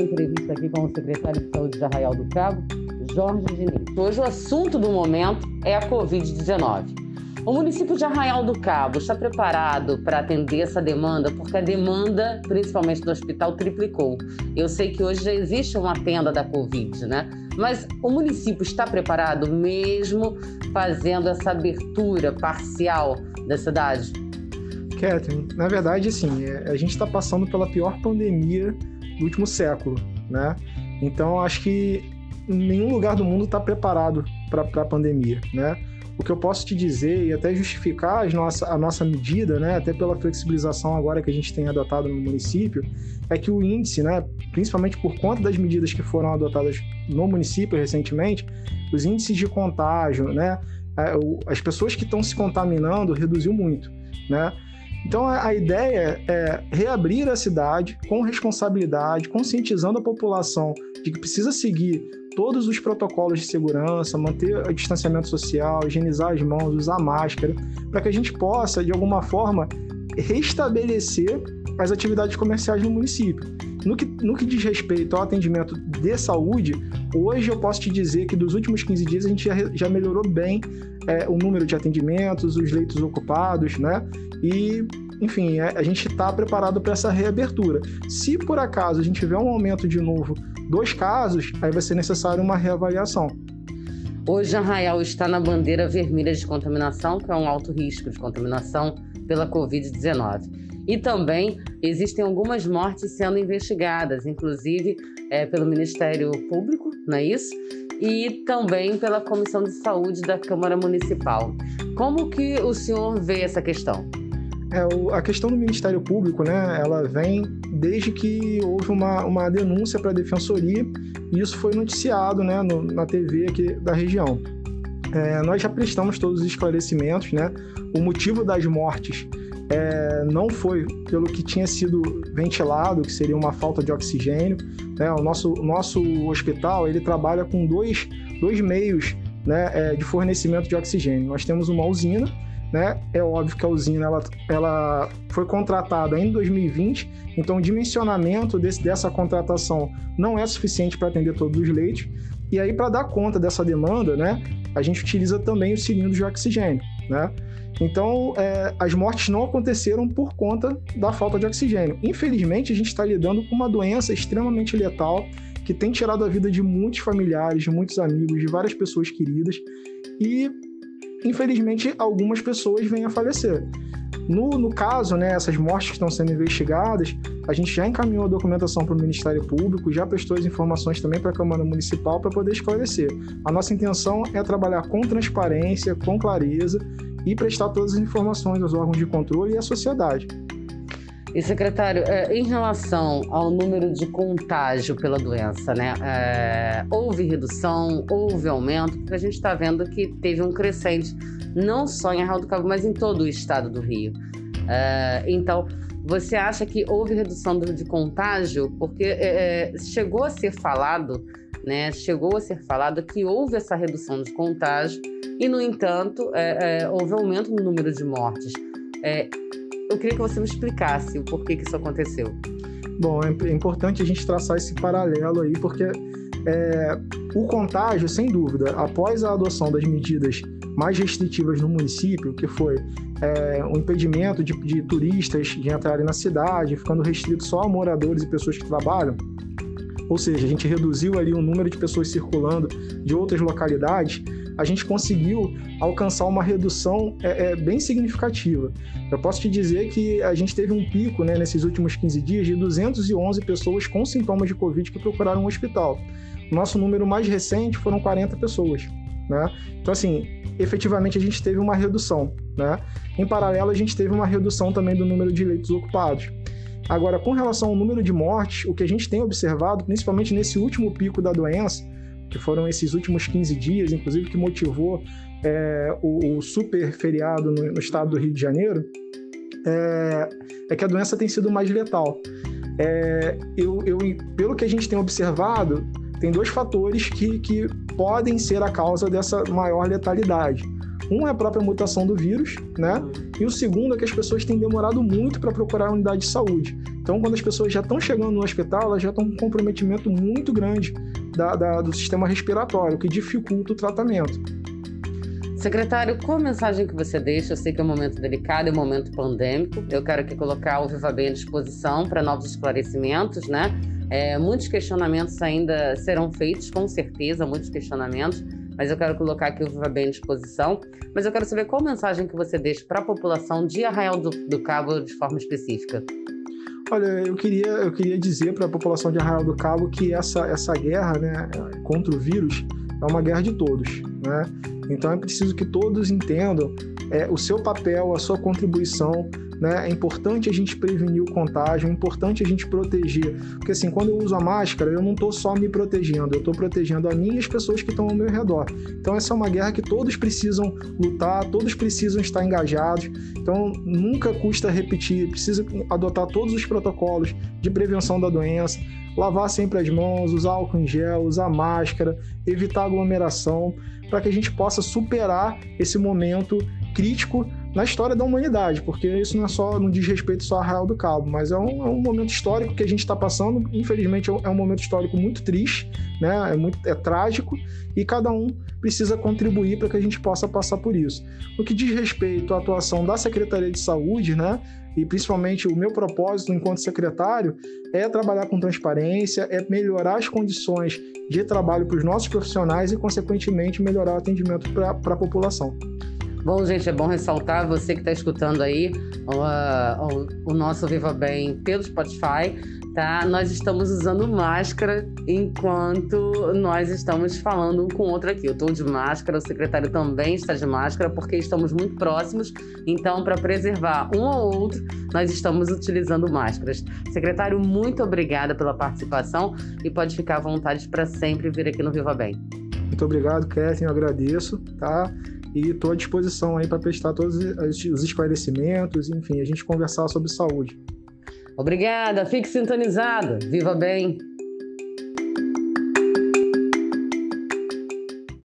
essa entrevista aqui com o secretário de Saúde de Arraial do Cabo, Jorge Diniz. Hoje o assunto do momento é a Covid-19. O município de Arraial do Cabo está preparado para atender essa demanda, porque a demanda, principalmente do hospital, triplicou. Eu sei que hoje já existe uma tenda da Covid, né? Mas o município está preparado mesmo fazendo essa abertura parcial da cidade? Catherine, na verdade, assim, é, a gente está passando pela pior pandemia do último século, né? Então, acho que nenhum lugar do mundo está preparado para a pandemia, né? O que eu posso te dizer e até justificar nossa, a nossa medida, né, até pela flexibilização agora que a gente tem adotado no município, é que o índice, né, principalmente por conta das medidas que foram adotadas no município recentemente, os índices de contágio, né, é, as pessoas que estão se contaminando reduziu muito, né? Então a ideia é reabrir a cidade com responsabilidade, conscientizando a população de que precisa seguir todos os protocolos de segurança, manter o distanciamento social, higienizar as mãos, usar máscara, para que a gente possa, de alguma forma, restabelecer as atividades comerciais no município. No que, no que diz respeito ao atendimento de saúde, hoje eu posso te dizer que dos últimos 15 dias a gente já, já melhorou bem é, o número de atendimentos, os leitos ocupados, né? E, enfim, é, a gente está preparado para essa reabertura. Se por acaso a gente tiver um aumento de novo dos casos, aí vai ser necessário uma reavaliação. Hoje, Arraial está na bandeira vermelha de contaminação, que é um alto risco de contaminação pela Covid-19. E também existem algumas mortes sendo investigadas, inclusive é, pelo Ministério Público, não é isso? E também pela Comissão de Saúde da Câmara Municipal. Como que o senhor vê essa questão? É, a questão do Ministério Público, né, ela vem desde que houve uma, uma denúncia para a Defensoria e isso foi noticiado né, no, na TV aqui da região. É, nós já prestamos todos os esclarecimentos, né? O motivo das mortes é, não foi pelo que tinha sido ventilado, que seria uma falta de oxigênio. Né? O nosso, nosso hospital ele trabalha com dois, dois meios né, é, de fornecimento de oxigênio. Nós temos uma usina, né? É óbvio que a usina ela, ela foi contratada em 2020, então o dimensionamento desse, dessa contratação não é suficiente para atender todos os leitos. E aí, para dar conta dessa demanda, né, a gente utiliza também os cilindros de oxigênio. Né? Então, é, as mortes não aconteceram por conta da falta de oxigênio. Infelizmente, a gente está lidando com uma doença extremamente letal que tem tirado a vida de muitos familiares, de muitos amigos, de várias pessoas queridas e, infelizmente, algumas pessoas vêm a falecer. No, no caso, né, essas mortes que estão sendo investigadas, a gente já encaminhou a documentação para o Ministério Público, já prestou as informações também para a Câmara Municipal para poder esclarecer. A nossa intenção é trabalhar com transparência, com clareza e prestar todas as informações aos órgãos de controle e à sociedade. E secretário, é, em relação ao número de contágio pela doença, né? É, houve redução, houve aumento, porque a gente está vendo que teve um crescente, não só em Arraial do Cabo, mas em todo o estado do Rio. É, então, você acha que houve redução de contágio? Porque é, é, chegou a ser falado, né? Chegou a ser falado que houve essa redução de contágio e, no entanto, é, houve aumento no número de mortes eu queria que você me explicasse o porquê que isso aconteceu. Bom, é importante a gente traçar esse paralelo aí, porque é, o contágio, sem dúvida, após a adoção das medidas mais restritivas no município, que foi é, o impedimento de, de turistas de entrarem na cidade, ficando restrito só a moradores e pessoas que trabalham, ou seja, a gente reduziu ali o número de pessoas circulando de outras localidades, a gente conseguiu alcançar uma redução é, é, bem significativa. Eu posso te dizer que a gente teve um pico né, nesses últimos 15 dias de 211 pessoas com sintomas de Covid que procuraram um hospital. Nosso número mais recente foram 40 pessoas. Né? Então, assim, efetivamente a gente teve uma redução. Né? Em paralelo, a gente teve uma redução também do número de leitos ocupados. Agora, com relação ao número de mortes, o que a gente tem observado, principalmente nesse último pico da doença, que foram esses últimos 15 dias, inclusive que motivou é, o, o, super feriado no, no, estado do Rio de Janeiro, é, é, que a doença tem sido mais letal. É, eu, eu, pelo que a gente tem observado, tem dois fatores que, que podem ser a causa dessa maior letalidade. Um é a própria mutação do vírus, né? E o segundo é que as pessoas têm demorado muito para procurar a unidade de saúde. Então, quando as pessoas já estão chegando no hospital, elas já estão com um comprometimento muito grande da, da, do sistema respiratório, que dificulta o tratamento. Secretário, qual a mensagem que você deixa? Eu sei que é um momento delicado, é um momento pandêmico. Eu quero aqui colocar o Viva Bem à disposição para novos esclarecimentos, né? É, muitos questionamentos ainda serão feitos, com certeza, muitos questionamentos mas eu quero colocar aqui o Viva Bem à disposição. Mas eu quero saber qual mensagem que você deixa para a população de Arraial do, do Cabo de forma específica. Olha, eu queria, eu queria dizer para a população de Arraial do Cabo que essa, essa guerra né, contra o vírus é uma guerra de todos. Né? Então é preciso que todos entendam é, o seu papel, a sua contribuição né? É importante a gente prevenir o contágio, é importante a gente proteger. Porque assim, quando eu uso a máscara, eu não estou só me protegendo, eu estou protegendo a mim e as pessoas que estão ao meu redor. Então essa é uma guerra que todos precisam lutar, todos precisam estar engajados. Então nunca custa repetir, precisa adotar todos os protocolos de prevenção da doença, lavar sempre as mãos, usar álcool em gel, usar máscara, evitar aglomeração, para que a gente possa superar esse momento crítico na história da humanidade, porque isso não é só não diz respeito só a Arraial do Cabo, mas é um, é um momento histórico que a gente está passando. Infelizmente é um, é um, momento histórico muito triste, né? É muito é trágico e cada um precisa contribuir para que a gente possa passar por isso. No que diz respeito à atuação da Secretaria de Saúde, né? E principalmente o meu propósito enquanto secretário é trabalhar com transparência, é melhorar as condições de trabalho para os nossos profissionais e, consequentemente, melhorar o atendimento para a população. Bom, gente, é bom ressaltar, você que está escutando aí o, o, nosso Viva Bem pelo Spotify, tá? Nós estamos usando máscara enquanto nós estamos falando um com o outro aqui. Eu estou de máscara, o secretário também está de máscara, porque estamos muito próximos. Então, para preservar um ao outro, nós estamos utilizando máscaras. Secretário, muito obrigada pela participação e pode ficar à vontade para sempre vir aqui no Viva Bem. Muito obrigado, Kathleen, eu agradeço, tá? E estou à disposição aí para prestar todos os esclarecimentos, enfim, a gente conversar sobre saúde. Obrigada, fique sintonizado. Viva bem!